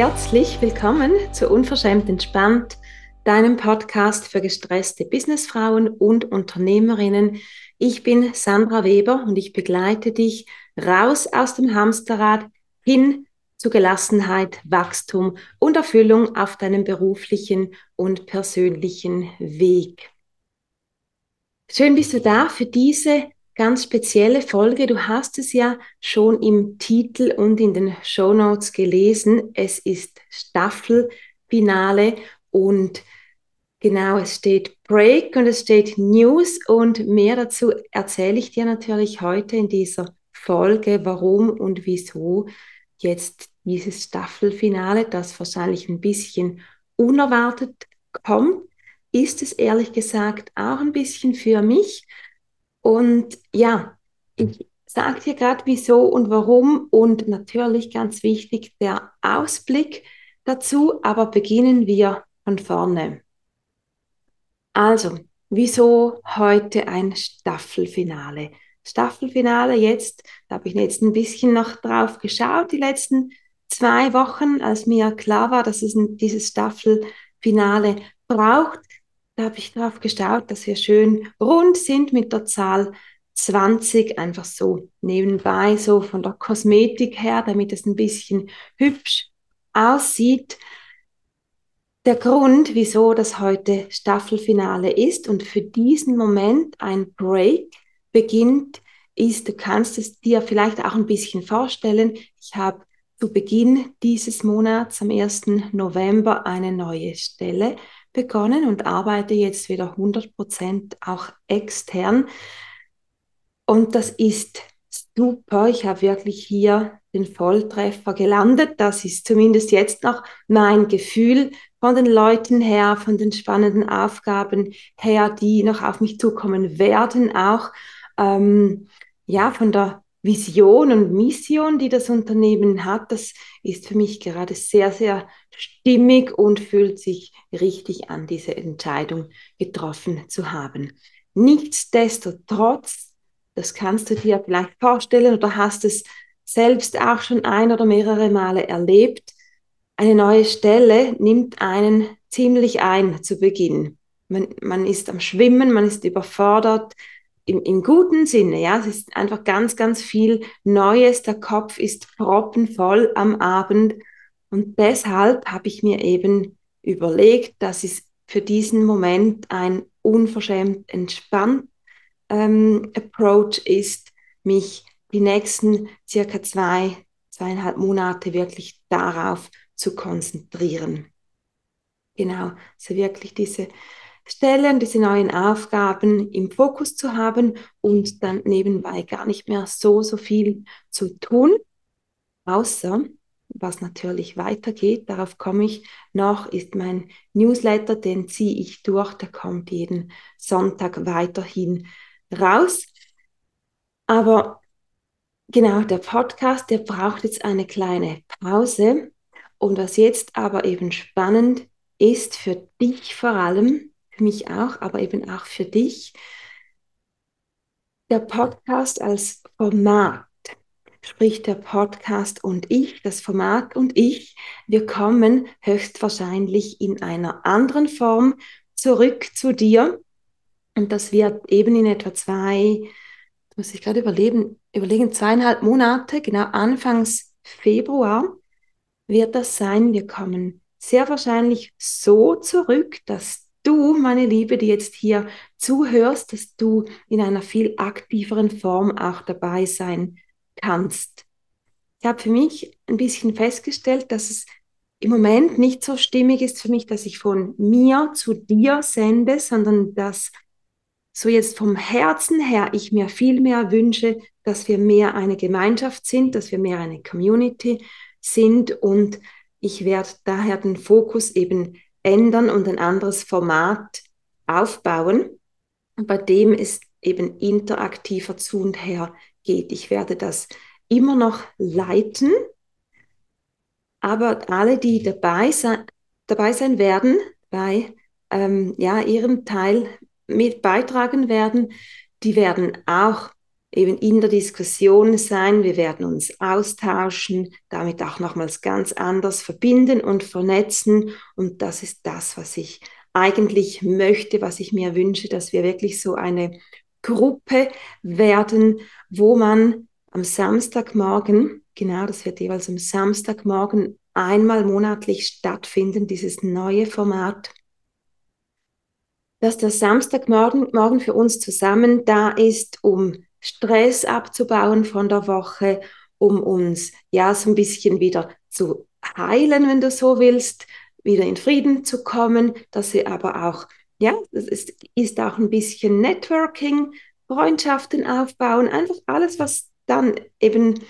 Herzlich willkommen zu Unverschämt Entspannt, deinem Podcast für gestresste Businessfrauen und Unternehmerinnen. Ich bin Sandra Weber und ich begleite dich raus aus dem Hamsterrad hin zu Gelassenheit, Wachstum und Erfüllung auf deinem beruflichen und persönlichen Weg. Schön bist du da für diese ganz spezielle Folge. Du hast es ja schon im Titel und in den Show Notes gelesen. Es ist Staffelfinale und genau, es steht Break und es steht News und mehr dazu erzähle ich dir natürlich heute in dieser Folge, warum und wieso jetzt dieses Staffelfinale, das wahrscheinlich ein bisschen unerwartet kommt, ist es ehrlich gesagt auch ein bisschen für mich. Und ja, ich sage dir gerade wieso und warum und natürlich ganz wichtig der Ausblick dazu, aber beginnen wir von vorne. Also, wieso heute ein Staffelfinale? Staffelfinale jetzt, da habe ich jetzt ein bisschen noch drauf geschaut, die letzten zwei Wochen, als mir klar war, dass es dieses Staffelfinale braucht, da habe ich drauf geschaut, dass wir schön rund sind mit der Zahl 20, einfach so nebenbei, so von der Kosmetik her, damit es ein bisschen hübsch aussieht. Der Grund, wieso das heute Staffelfinale ist und für diesen Moment ein Break beginnt, ist, du kannst es dir vielleicht auch ein bisschen vorstellen. Ich habe zu Beginn dieses Monats, am 1. November, eine neue Stelle begonnen und arbeite jetzt wieder 100 Prozent auch extern. Und das ist super. Ich habe wirklich hier den Volltreffer gelandet. Das ist zumindest jetzt noch mein Gefühl von den Leuten her, von den spannenden Aufgaben her, die noch auf mich zukommen werden, auch ähm, ja von der Vision und Mission, die das Unternehmen hat, das ist für mich gerade sehr, sehr stimmig und fühlt sich richtig an, diese Entscheidung getroffen zu haben. Nichtsdestotrotz, das kannst du dir vielleicht vorstellen oder hast es selbst auch schon ein oder mehrere Male erlebt, eine neue Stelle nimmt einen ziemlich ein zu Beginn. Man, man ist am Schwimmen, man ist überfordert, im, im guten Sinne, ja, es ist einfach ganz, ganz viel Neues. Der Kopf ist proppenvoll am Abend und deshalb habe ich mir eben überlegt, dass es für diesen Moment ein unverschämt entspannt ähm, Approach ist, mich die nächsten circa zwei, zweieinhalb Monate wirklich darauf zu konzentrieren. Genau, also wirklich diese Stellen, diese neuen Aufgaben im Fokus zu haben und dann nebenbei gar nicht mehr so, so viel zu tun, außer was natürlich weitergeht, darauf komme ich noch, ist mein Newsletter, den ziehe ich durch, der kommt jeden Sonntag weiterhin raus. Aber genau, der Podcast, der braucht jetzt eine kleine Pause. Und was jetzt aber eben spannend ist für dich vor allem, für mich auch, aber eben auch für dich. Der Podcast als Format, sprich der Podcast und ich, das Format und ich, wir kommen höchstwahrscheinlich in einer anderen Form zurück zu dir. Und das wird eben in etwa zwei, muss ich gerade überlegen, überlegen, zweieinhalb Monate, genau Anfangs Februar wird das sein. Wir kommen sehr wahrscheinlich so zurück, dass du, meine Liebe, die jetzt hier zuhörst, dass du in einer viel aktiveren Form auch dabei sein kannst. Ich habe für mich ein bisschen festgestellt, dass es im Moment nicht so stimmig ist für mich, dass ich von mir zu dir sende, sondern dass so jetzt vom Herzen her ich mir viel mehr wünsche, dass wir mehr eine Gemeinschaft sind, dass wir mehr eine Community sind und ich werde daher den Fokus eben ändern und ein anderes Format aufbauen, bei dem es eben interaktiver zu und her geht. Ich werde das immer noch leiten, aber alle, die dabei sein, dabei sein werden, bei ähm, ja, ihrem Teil mit beitragen werden, die werden auch eben in der Diskussion sein, wir werden uns austauschen, damit auch nochmals ganz anders verbinden und vernetzen. Und das ist das, was ich eigentlich möchte, was ich mir wünsche, dass wir wirklich so eine Gruppe werden, wo man am Samstagmorgen, genau, das wird jeweils am Samstagmorgen einmal monatlich stattfinden, dieses neue Format, dass der Samstagmorgen morgen für uns zusammen da ist, um Stress abzubauen von der Woche, um uns ja so ein bisschen wieder zu heilen, wenn du so willst, wieder in Frieden zu kommen, dass sie aber auch, ja, das ist, ist auch ein bisschen Networking, Freundschaften aufbauen, einfach alles, was dann eben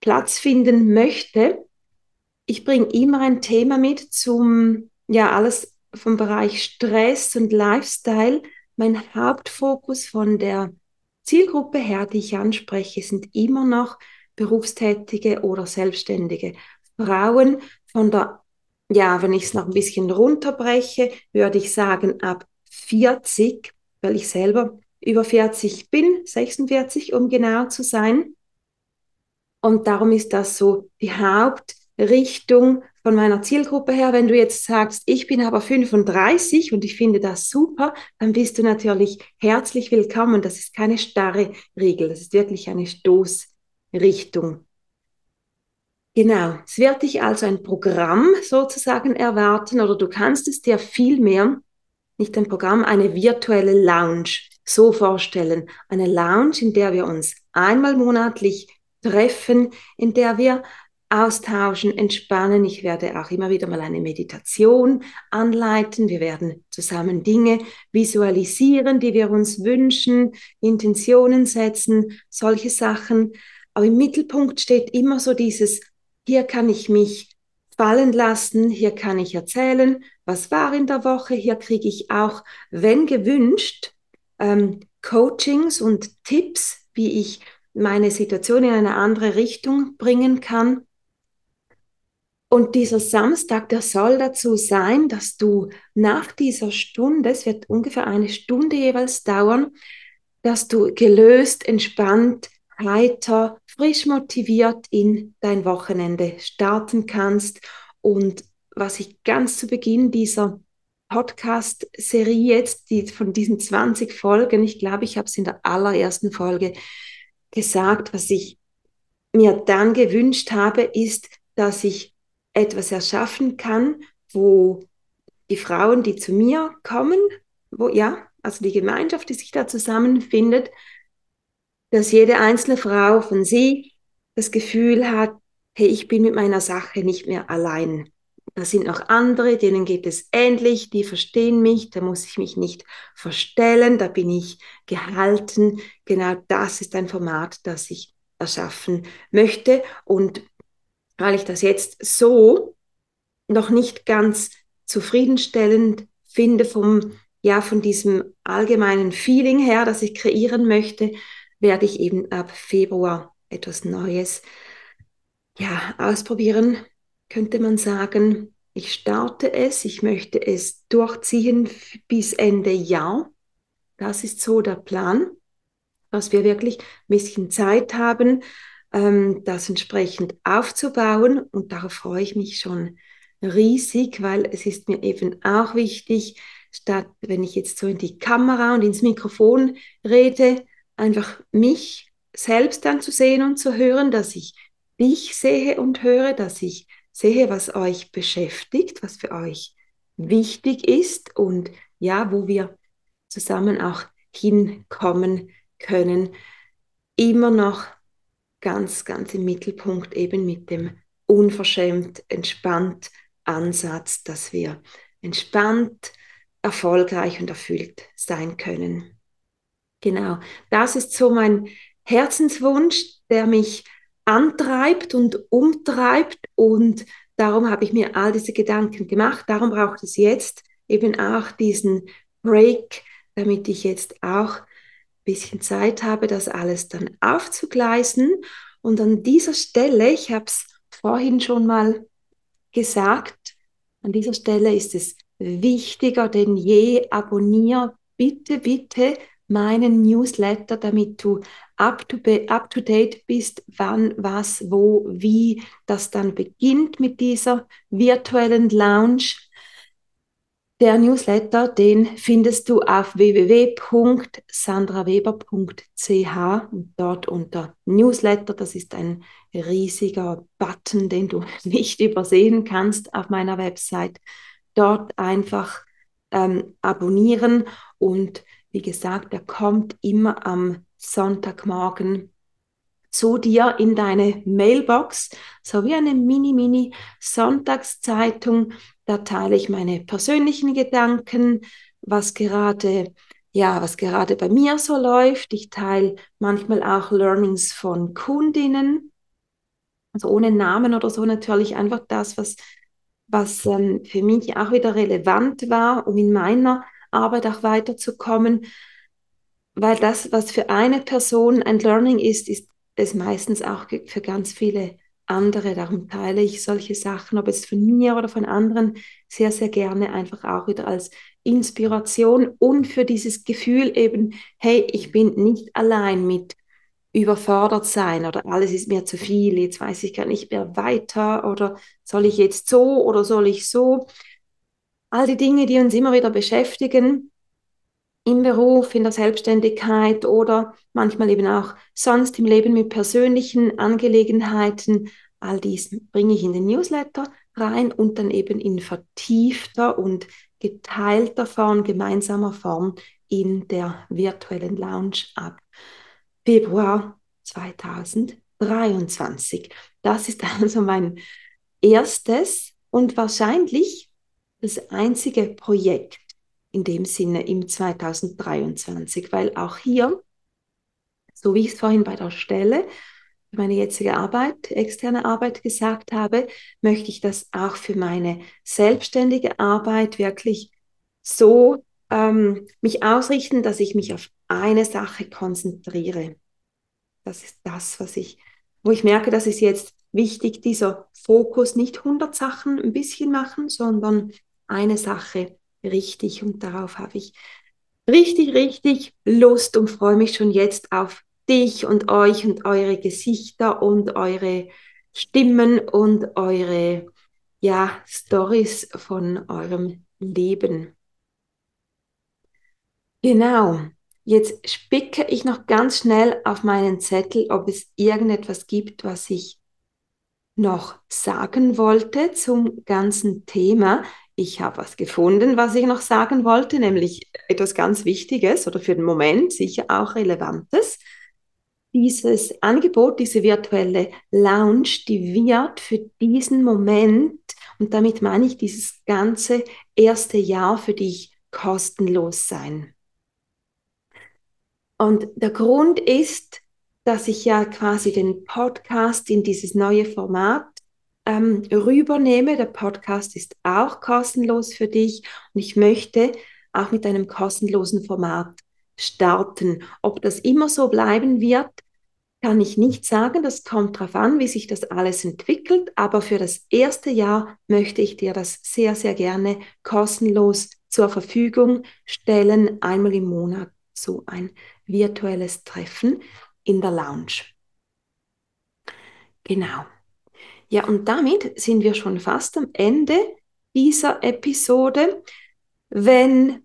Platz finden möchte. Ich bringe immer ein Thema mit zum, ja, alles vom Bereich Stress und Lifestyle. Mein Hauptfokus von der Zielgruppe her, die ich anspreche, sind immer noch berufstätige oder selbstständige Frauen von der, ja, wenn ich es noch ein bisschen runterbreche, würde ich sagen ab 40, weil ich selber über 40 bin, 46 um genau zu sein. Und darum ist das so die Hauptrichtung von meiner Zielgruppe her, wenn du jetzt sagst, ich bin aber 35 und ich finde das super, dann bist du natürlich herzlich willkommen. Das ist keine starre Regel, das ist wirklich eine Stoßrichtung. Genau, es wird dich also ein Programm sozusagen erwarten oder du kannst es dir vielmehr, nicht ein Programm, eine virtuelle Lounge so vorstellen. Eine Lounge, in der wir uns einmal monatlich treffen, in der wir austauschen, entspannen. Ich werde auch immer wieder mal eine Meditation anleiten. Wir werden zusammen Dinge visualisieren, die wir uns wünschen, Intentionen setzen, solche Sachen. Aber im Mittelpunkt steht immer so dieses, hier kann ich mich fallen lassen, hier kann ich erzählen, was war in der Woche, hier kriege ich auch, wenn gewünscht, ähm, Coachings und Tipps, wie ich meine Situation in eine andere Richtung bringen kann. Und dieser Samstag, der soll dazu sein, dass du nach dieser Stunde, es wird ungefähr eine Stunde jeweils dauern, dass du gelöst, entspannt, heiter, frisch motiviert in dein Wochenende starten kannst. Und was ich ganz zu Beginn dieser Podcast-Serie jetzt, die von diesen 20 Folgen, ich glaube, ich habe es in der allerersten Folge gesagt, was ich mir dann gewünscht habe, ist, dass ich etwas erschaffen kann, wo die Frauen, die zu mir kommen, wo ja, also die Gemeinschaft, die sich da zusammenfindet, dass jede einzelne Frau von sie das Gefühl hat, hey, ich bin mit meiner Sache nicht mehr allein. Da sind noch andere, denen geht es ähnlich, die verstehen mich, da muss ich mich nicht verstellen, da bin ich gehalten. Genau das ist ein Format, das ich erschaffen möchte. Und weil ich das jetzt so noch nicht ganz zufriedenstellend finde vom, ja, von diesem allgemeinen Feeling her, das ich kreieren möchte, werde ich eben ab Februar etwas Neues, ja, ausprobieren, könnte man sagen. Ich starte es, ich möchte es durchziehen bis Ende Jahr. Das ist so der Plan, dass wir wirklich ein bisschen Zeit haben, ähm, das entsprechend aufzubauen. Und darauf freue ich mich schon riesig, weil es ist mir eben auch wichtig, statt wenn ich jetzt so in die Kamera und ins Mikrofon rede, einfach mich selbst dann zu sehen und zu hören, dass ich dich sehe und höre, dass ich sehe, was euch beschäftigt, was für euch wichtig ist und ja, wo wir zusammen auch hinkommen können. Immer noch ganz, ganz im Mittelpunkt eben mit dem unverschämt, entspannt Ansatz, dass wir entspannt, erfolgreich und erfüllt sein können. Genau, das ist so mein Herzenswunsch, der mich antreibt und umtreibt und darum habe ich mir all diese Gedanken gemacht. Darum braucht es jetzt eben auch diesen Break, damit ich jetzt auch bisschen Zeit habe, das alles dann aufzugleisen. Und an dieser Stelle, ich habe es vorhin schon mal gesagt, an dieser Stelle ist es wichtiger denn je, abonniere bitte, bitte meinen Newsletter, damit du up to, up to date bist, wann, was, wo, wie das dann beginnt mit dieser virtuellen Lounge. Der Newsletter, den findest du auf www.sandraweber.ch und dort unter Newsletter. Das ist ein riesiger Button, den du nicht übersehen kannst auf meiner Website. Dort einfach ähm, abonnieren und wie gesagt, er kommt immer am Sonntagmorgen zu dir in deine Mailbox, so wie eine mini-mini Sonntagszeitung. Da teile ich meine persönlichen Gedanken, was gerade ja, was gerade bei mir so läuft. Ich teile manchmal auch Learnings von Kundinnen, also ohne Namen oder so natürlich einfach das, was, was ähm, für mich auch wieder relevant war, um in meiner Arbeit auch weiterzukommen. Weil das, was für eine Person ein Learning ist, ist es meistens auch für ganz viele andere. Darum teile ich solche Sachen, ob es von mir oder von anderen, sehr, sehr gerne einfach auch wieder als Inspiration und für dieses Gefühl eben, hey, ich bin nicht allein mit überfordert sein oder alles ist mir zu viel, jetzt weiß ich gar nicht mehr weiter oder soll ich jetzt so oder soll ich so. All die Dinge, die uns immer wieder beschäftigen, im Beruf, in der Selbstständigkeit oder manchmal eben auch sonst im Leben mit persönlichen Angelegenheiten. All dies bringe ich in den Newsletter rein und dann eben in vertiefter und geteilter Form, gemeinsamer Form in der virtuellen Lounge ab Februar 2023. Das ist also mein erstes und wahrscheinlich das einzige Projekt, in dem Sinne im 2023, weil auch hier, so wie ich es vorhin bei der Stelle, meine jetzige Arbeit, externe Arbeit gesagt habe, möchte ich das auch für meine selbstständige Arbeit wirklich so ähm, mich ausrichten, dass ich mich auf eine Sache konzentriere. Das ist das, was ich, wo ich merke, dass es jetzt wichtig, dieser Fokus nicht 100 Sachen ein bisschen machen, sondern eine Sache richtig und darauf habe ich richtig, richtig Lust und freue mich schon jetzt auf dich und euch und eure Gesichter und eure Stimmen und eure ja, Stories von eurem Leben. Genau. Jetzt spicke ich noch ganz schnell auf meinen Zettel, ob es irgendetwas gibt, was ich noch sagen wollte zum ganzen Thema ich habe was gefunden, was ich noch sagen wollte, nämlich etwas ganz Wichtiges oder für den Moment sicher auch Relevantes. Dieses Angebot, diese virtuelle Lounge, die wird für diesen Moment, und damit meine ich dieses ganze erste Jahr für dich kostenlos sein. Und der Grund ist, dass ich ja quasi den Podcast in dieses neue Format ähm, rübernehme. Der Podcast ist auch kostenlos für dich und ich möchte auch mit einem kostenlosen Format starten. Ob das immer so bleiben wird, kann ich nicht sagen. Das kommt darauf an, wie sich das alles entwickelt. Aber für das erste Jahr möchte ich dir das sehr, sehr gerne kostenlos zur Verfügung stellen. Einmal im Monat so ein virtuelles Treffen in der Lounge. Genau. Ja, und damit sind wir schon fast am Ende dieser Episode. Wenn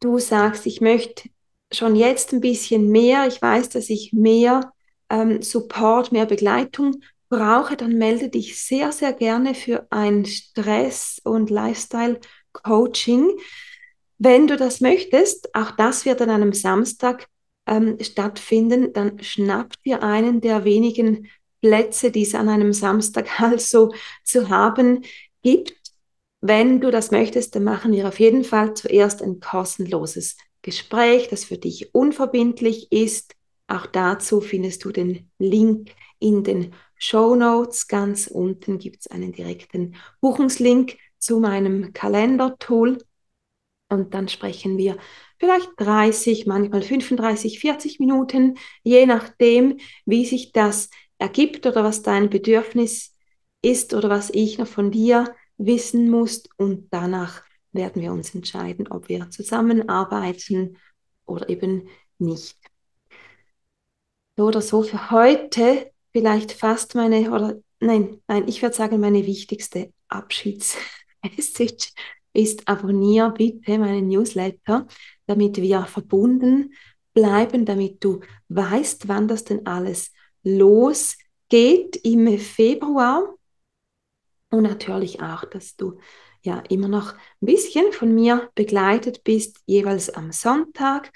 du sagst, ich möchte schon jetzt ein bisschen mehr, ich weiß, dass ich mehr ähm, Support, mehr Begleitung brauche, dann melde dich sehr, sehr gerne für ein Stress- und Lifestyle-Coaching. Wenn du das möchtest, auch das wird an einem Samstag ähm, stattfinden, dann schnapp dir einen der wenigen Plätze, die es an einem Samstag also zu haben gibt. Wenn du das möchtest, dann machen wir auf jeden Fall zuerst ein kostenloses Gespräch, das für dich unverbindlich ist. Auch dazu findest du den Link in den Show Notes. Ganz unten gibt es einen direkten Buchungslink zu meinem Kalendertool. Und dann sprechen wir vielleicht 30, manchmal 35, 40 Minuten, je nachdem, wie sich das ergibt oder was dein Bedürfnis ist oder was ich noch von dir wissen muss. Und danach werden wir uns entscheiden, ob wir zusammenarbeiten oder eben nicht. So oder so für heute vielleicht fast meine, oder nein, nein, ich würde sagen, meine wichtigste Abschiedsmessage ist, abonniere bitte meinen Newsletter, damit wir verbunden bleiben, damit du weißt, wann das denn alles losgeht im Februar. Und natürlich auch, dass du ja immer noch ein bisschen von mir begleitet bist, jeweils am Sonntag.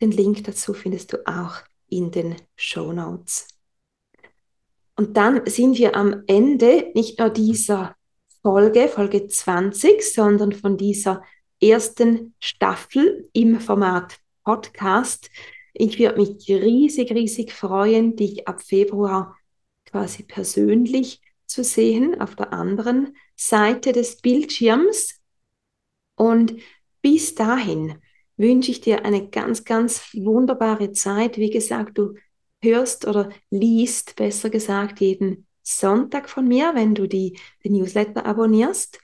Den Link dazu findest du auch in den Show Notes. Und dann sind wir am Ende nicht nur dieser Folge, Folge 20, sondern von dieser ersten Staffel im Format Podcast. Ich würde mich riesig, riesig freuen, dich ab Februar quasi persönlich zu sehen auf der anderen Seite des Bildschirms. Und bis dahin wünsche ich dir eine ganz, ganz wunderbare Zeit. Wie gesagt, du hörst oder liest, besser gesagt, jeden Sonntag von mir, wenn du die, den Newsletter abonnierst.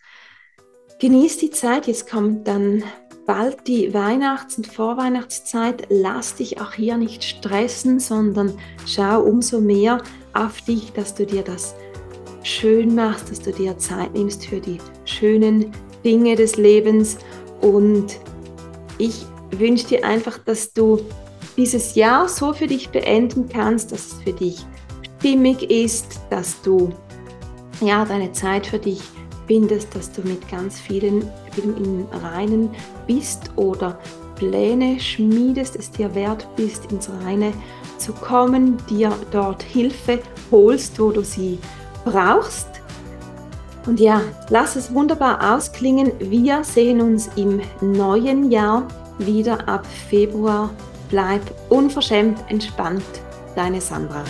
Genieß die Zeit, jetzt kommt dann bald die Weihnachts- und Vorweihnachtszeit. Lass dich auch hier nicht stressen, sondern schau umso mehr auf dich, dass du dir das schön machst, dass du dir Zeit nimmst für die schönen Dinge des Lebens. Und ich wünsche dir einfach, dass du dieses Jahr so für dich beenden kannst, dass es für dich stimmig ist, dass du ja deine Zeit für dich bindest, dass du mit ganz vielen, vielen im Reinen bist oder Pläne schmiedest, es dir wert bist, ins Reine zu kommen, dir dort Hilfe holst, wo du sie brauchst. Und ja, lass es wunderbar ausklingen. Wir sehen uns im neuen Jahr wieder ab Februar. Bleib unverschämt entspannt. Deine Sandra.